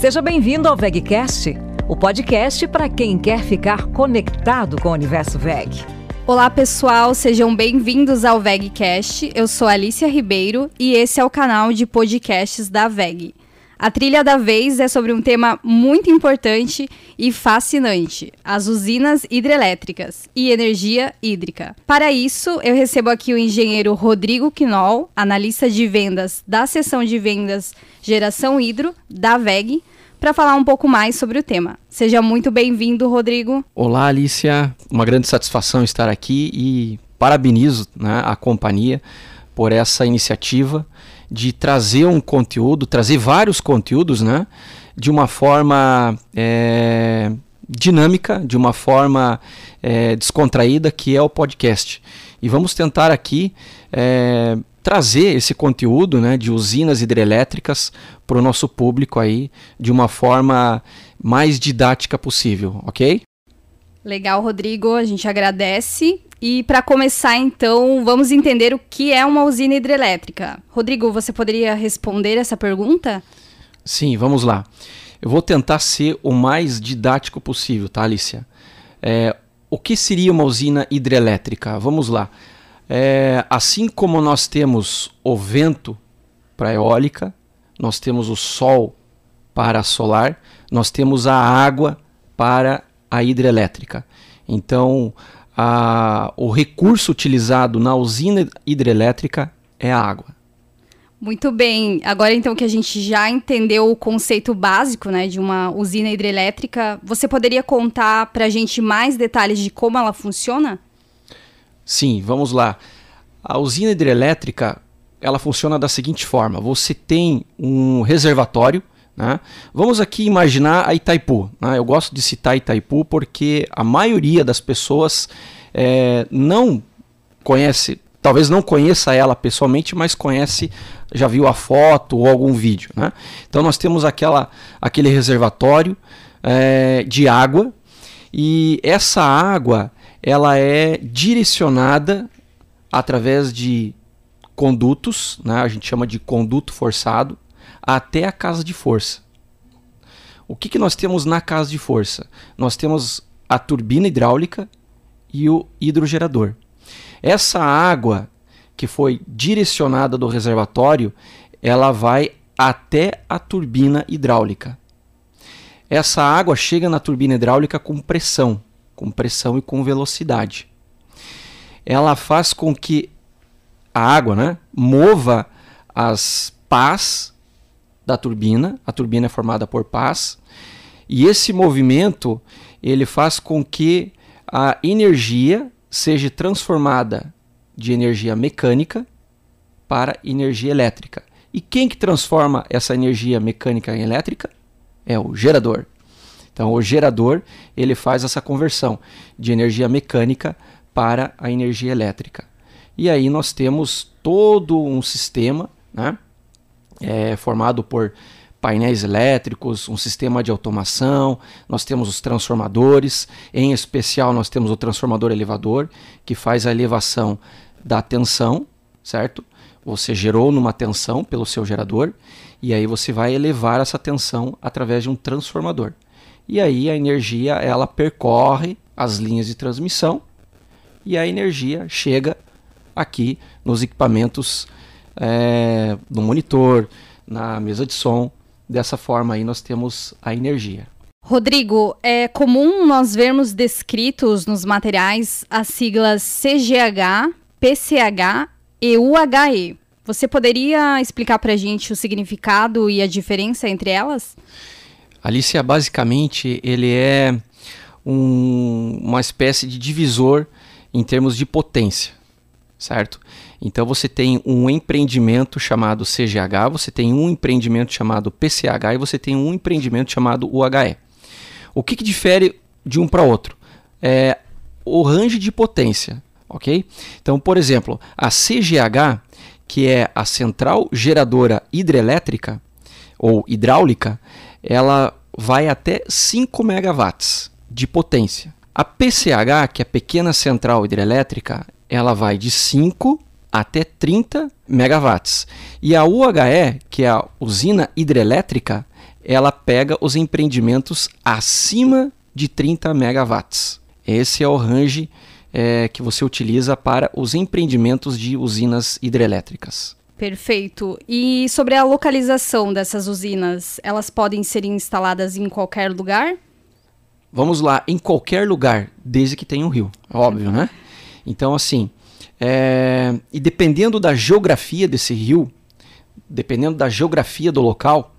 Seja bem-vindo ao VegCast, o podcast para quem quer ficar conectado com o universo VEG. Olá pessoal, sejam bem-vindos ao VegCast. Eu sou Alicia Ribeiro e esse é o canal de podcasts da VEG. A trilha da vez é sobre um tema muito importante e fascinante: as usinas hidrelétricas e energia hídrica. Para isso, eu recebo aqui o engenheiro Rodrigo Quinol, analista de vendas da seção de vendas Geração Hidro da VEG, para falar um pouco mais sobre o tema. Seja muito bem-vindo, Rodrigo. Olá, Alicia. Uma grande satisfação estar aqui e parabenizo né, a companhia por essa iniciativa de trazer um conteúdo, trazer vários conteúdos, né, de uma forma é, dinâmica, de uma forma é, descontraída, que é o podcast. E vamos tentar aqui é, trazer esse conteúdo né, de usinas hidrelétricas para o nosso público aí de uma forma mais didática possível, ok? Legal, Rodrigo, a gente agradece. E para começar, então, vamos entender o que é uma usina hidrelétrica. Rodrigo, você poderia responder essa pergunta? Sim, vamos lá. Eu vou tentar ser o mais didático possível, tá, Alicia? É, o que seria uma usina hidrelétrica? Vamos lá. É, assim como nós temos o vento para eólica, nós temos o sol para solar, nós temos a água para a hidrelétrica. Então, a, o recurso utilizado na usina hidrelétrica é a água. Muito bem. Agora então que a gente já entendeu o conceito básico, né, de uma usina hidrelétrica, você poderia contar para a gente mais detalhes de como ela funciona? Sim, vamos lá. A usina hidrelétrica ela funciona da seguinte forma: você tem um reservatório. Né? Vamos aqui imaginar a Itaipu. Né? Eu gosto de citar Itaipu porque a maioria das pessoas é, não conhece, talvez não conheça ela pessoalmente, mas conhece, já viu a foto ou algum vídeo. Né? Então nós temos aquela, aquele reservatório é, de água e essa água ela é direcionada através de condutos, né, a gente chama de conduto forçado, até a casa de força. O que, que nós temos na casa de força? Nós temos a turbina hidráulica e o hidrogerador. Essa água que foi direcionada do reservatório, ela vai até a turbina hidráulica. Essa água chega na turbina hidráulica com pressão com pressão e com velocidade. Ela faz com que a água né, mova as pás da turbina. A turbina é formada por pás. E esse movimento ele faz com que a energia seja transformada de energia mecânica para energia elétrica. E quem que transforma essa energia mecânica em elétrica? É o gerador. Então, o gerador ele faz essa conversão de energia mecânica para a energia elétrica. E aí nós temos todo um sistema né, é, formado por painéis elétricos, um sistema de automação, nós temos os transformadores, em especial nós temos o transformador elevador, que faz a elevação da tensão, certo? Você gerou numa tensão pelo seu gerador, e aí você vai elevar essa tensão através de um transformador e aí a energia ela percorre as linhas de transmissão e a energia chega aqui nos equipamentos é, no monitor, na mesa de som. Dessa forma aí nós temos a energia. Rodrigo, é comum nós vermos descritos nos materiais as siglas CGH, PCH e UHE. Você poderia explicar para a gente o significado e a diferença entre elas? Alicia, basicamente, ele é um, uma espécie de divisor em termos de potência, certo? Então você tem um empreendimento chamado CGH, você tem um empreendimento chamado PCH e você tem um empreendimento chamado UHE. O que, que difere de um para outro? É o range de potência, ok? Então, por exemplo, a CGH, que é a Central Geradora Hidrelétrica ou Hidráulica, ela vai até 5 megawatts de potência. A PCH, que é a pequena central hidrelétrica, ela vai de 5 até 30 megawatts. E a UHE, que é a usina hidrelétrica, ela pega os empreendimentos acima de 30 megawatts. Esse é o range é, que você utiliza para os empreendimentos de usinas hidrelétricas. Perfeito. E sobre a localização dessas usinas, elas podem ser instaladas em qualquer lugar? Vamos lá, em qualquer lugar, desde que tenha um rio, é óbvio, né? Então, assim, é... e dependendo da geografia desse rio, dependendo da geografia do local,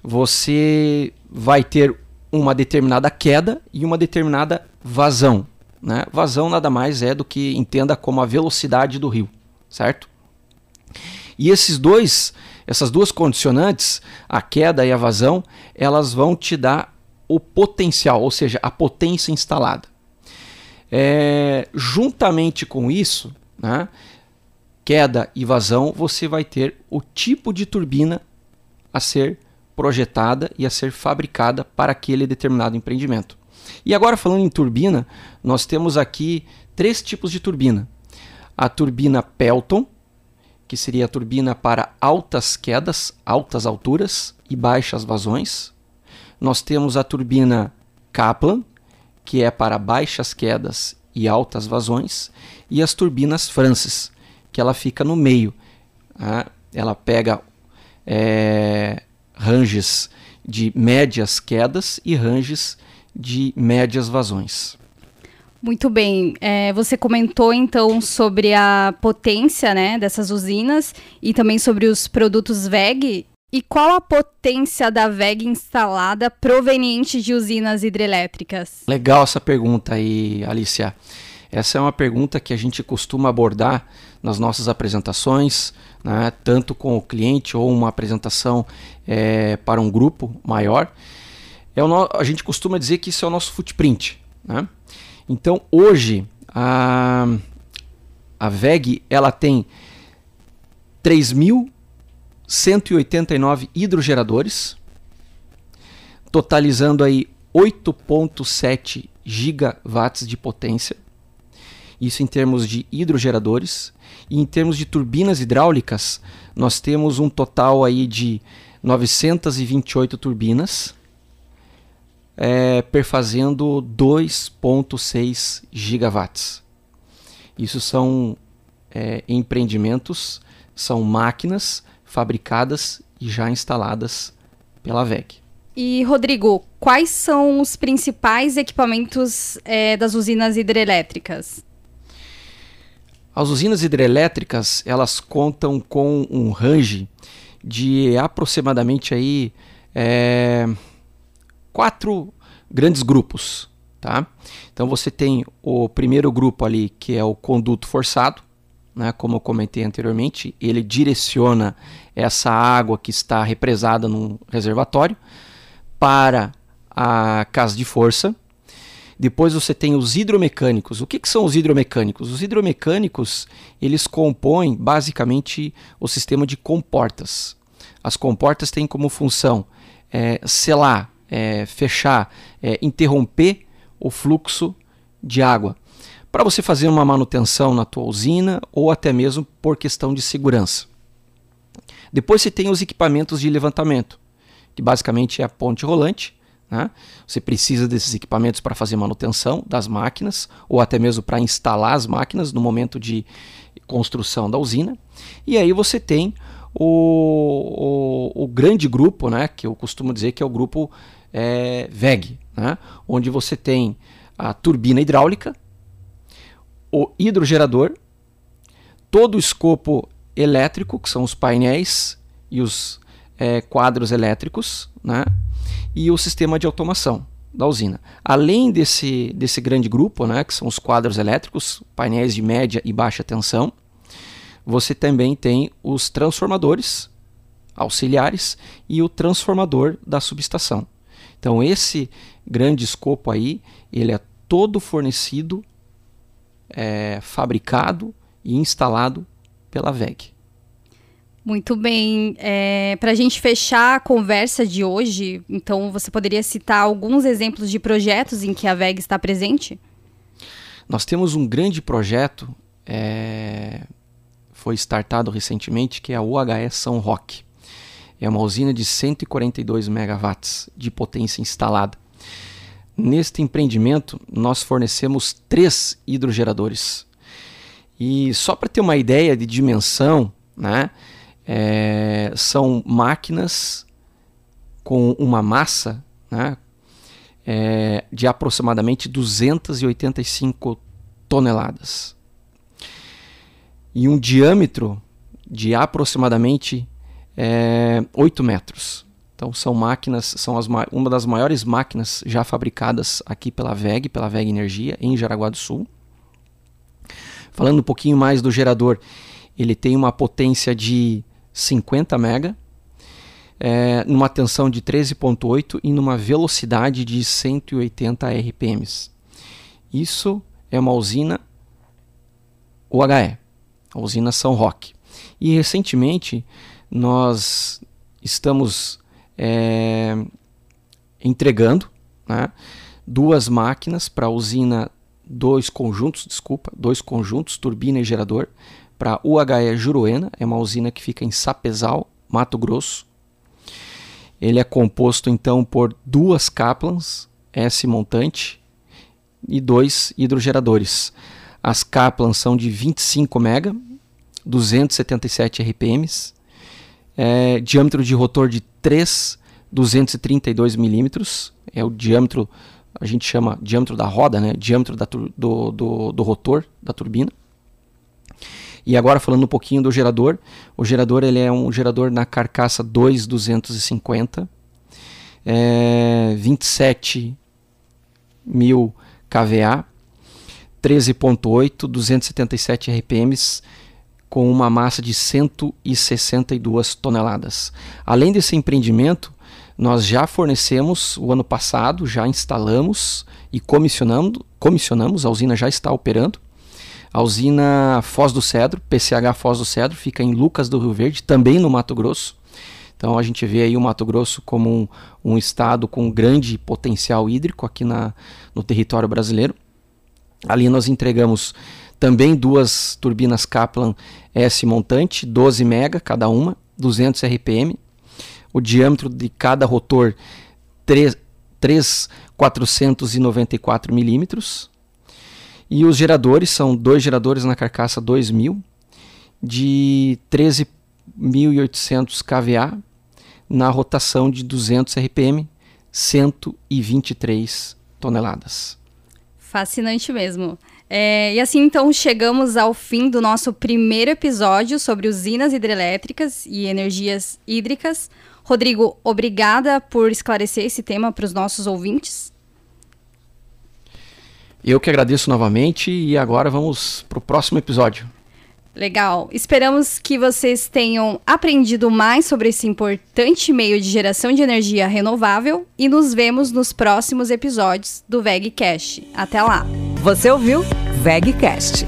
você vai ter uma determinada queda e uma determinada vazão. Né? Vazão nada mais é do que entenda como a velocidade do rio, certo? E esses dois, essas duas condicionantes, a queda e a vazão, elas vão te dar o potencial, ou seja, a potência instalada. É, juntamente com isso, né, queda e vazão, você vai ter o tipo de turbina a ser projetada e a ser fabricada para aquele determinado empreendimento. E agora falando em turbina, nós temos aqui três tipos de turbina. A turbina Pelton, que seria a turbina para altas quedas, altas alturas e baixas vazões. Nós temos a turbina Kaplan, que é para baixas quedas e altas vazões, e as turbinas Francis, que ela fica no meio. Tá? Ela pega é, ranges de médias quedas e ranges de médias vazões. Muito bem. É, você comentou então sobre a potência né, dessas usinas e também sobre os produtos VEG. E qual a potência da VEG instalada proveniente de usinas hidrelétricas? Legal essa pergunta aí, Alicia. Essa é uma pergunta que a gente costuma abordar nas nossas apresentações, né, tanto com o cliente ou uma apresentação é, para um grupo maior. É no, a gente costuma dizer que isso é o nosso footprint. Né? Então hoje a, a VEG ela tem 3.189 hidrogeradores, totalizando aí 8.7 gigawatts de potência. Isso em termos de hidrogeradores. E em termos de turbinas hidráulicas, nós temos um total aí de 928 turbinas, é, perfazendo 2,6 gigawatts. Isso são é, empreendimentos, são máquinas fabricadas e já instaladas pela VEG. E, Rodrigo, quais são os principais equipamentos é, das usinas hidrelétricas? As usinas hidrelétricas, elas contam com um range de aproximadamente aí é, quatro grandes grupos, tá? Então você tem o primeiro grupo ali que é o conduto forçado, né? Como eu comentei anteriormente, ele direciona essa água que está represada num reservatório para a casa de força depois você tem os hidromecânicos. O que, que, são os hidromecânicos? Os hidromecânicos eles compõem basicamente o sistema de comportas. As comportas têm como função é, selar, é, fechar, é, interromper o fluxo de água para você fazer uma manutenção na tua usina ou até mesmo por questão de segurança. Depois você tem os equipamentos de levantamento, que basicamente é a ponte rolante, né? Você precisa desses equipamentos para fazer manutenção das máquinas ou até mesmo para instalar as máquinas no momento de construção da usina. E aí você tem o, o, grande grupo, né, que eu costumo dizer que é o grupo é, VEG, né, onde você tem a turbina hidráulica, o hidrogerador, todo o escopo elétrico, que são os painéis e os é, quadros elétricos, né, e o sistema de automação da usina. Além desse, desse grande grupo, né, que são os quadros elétricos, painéis de média e baixa tensão, você também tem os transformadores auxiliares e o transformador da subestação. Então esse grande escopo aí, ele é todo fornecido, é, fabricado e instalado pela VEG. Muito bem. É, Para a gente fechar a conversa de hoje, então você poderia citar alguns exemplos de projetos em que a VEG está presente? Nós temos um grande projeto, é, foi startado recentemente, que é a UHE São Roque. É uma usina de 142 megawatts de potência instalada. Neste empreendimento, nós fornecemos três hidrogeradores. E só para ter uma ideia de dimensão, né, é, são máquinas com uma massa né, é, de aproximadamente 285 toneladas e um diâmetro de aproximadamente é, 8 metros. Então são máquinas, são as, uma das maiores máquinas já fabricadas aqui pela VEG, pela VEG Energia, em Jaraguá do Sul. Falando um pouquinho mais do gerador, ele tem uma potência de 50 mega, é, numa tensão de 13.8 e numa velocidade de 180 RPMs. Isso é uma usina UHE, a usina São Roque. E recentemente nós estamos é, entregando né, duas máquinas para a usina, dois conjuntos, desculpa, dois conjuntos, turbina e gerador, para UHE Juruena, é uma usina que fica em Sapezal, Mato Grosso. Ele é composto então por duas Kaplans S montante e dois hidrogeradores. As Kaplans são de 25 MB, 277 RPMs, é, diâmetro de rotor de 3 232 milímetros, é o diâmetro, a gente chama diâmetro da roda, né? diâmetro da, do, do, do rotor da turbina. E agora falando um pouquinho do gerador, o gerador ele é um gerador na carcaça 2250, é, 27 mil kVA, 13.8, 277 RPMs, com uma massa de 162 toneladas. Além desse empreendimento, nós já fornecemos o ano passado, já instalamos e comissionamos, comissionamos, a usina já está operando. A usina Foz do Cedro, PCH Foz do Cedro, fica em Lucas do Rio Verde, também no Mato Grosso. Então a gente vê aí o Mato Grosso como um, um estado com grande potencial hídrico aqui na, no território brasileiro. Ali nós entregamos também duas turbinas Kaplan S montante, 12 mega cada uma, 200 RPM. O diâmetro de cada rotor 3,494 milímetros. E os geradores são dois geradores na carcaça 2000 de 13.800 kVA na rotação de 200 RPM, 123 toneladas. Fascinante mesmo. É, e assim, então, chegamos ao fim do nosso primeiro episódio sobre usinas hidrelétricas e energias hídricas. Rodrigo, obrigada por esclarecer esse tema para os nossos ouvintes. Eu que agradeço novamente e agora vamos para o próximo episódio. Legal. Esperamos que vocês tenham aprendido mais sobre esse importante meio de geração de energia renovável e nos vemos nos próximos episódios do VegCast. Até lá! Você ouviu VegCast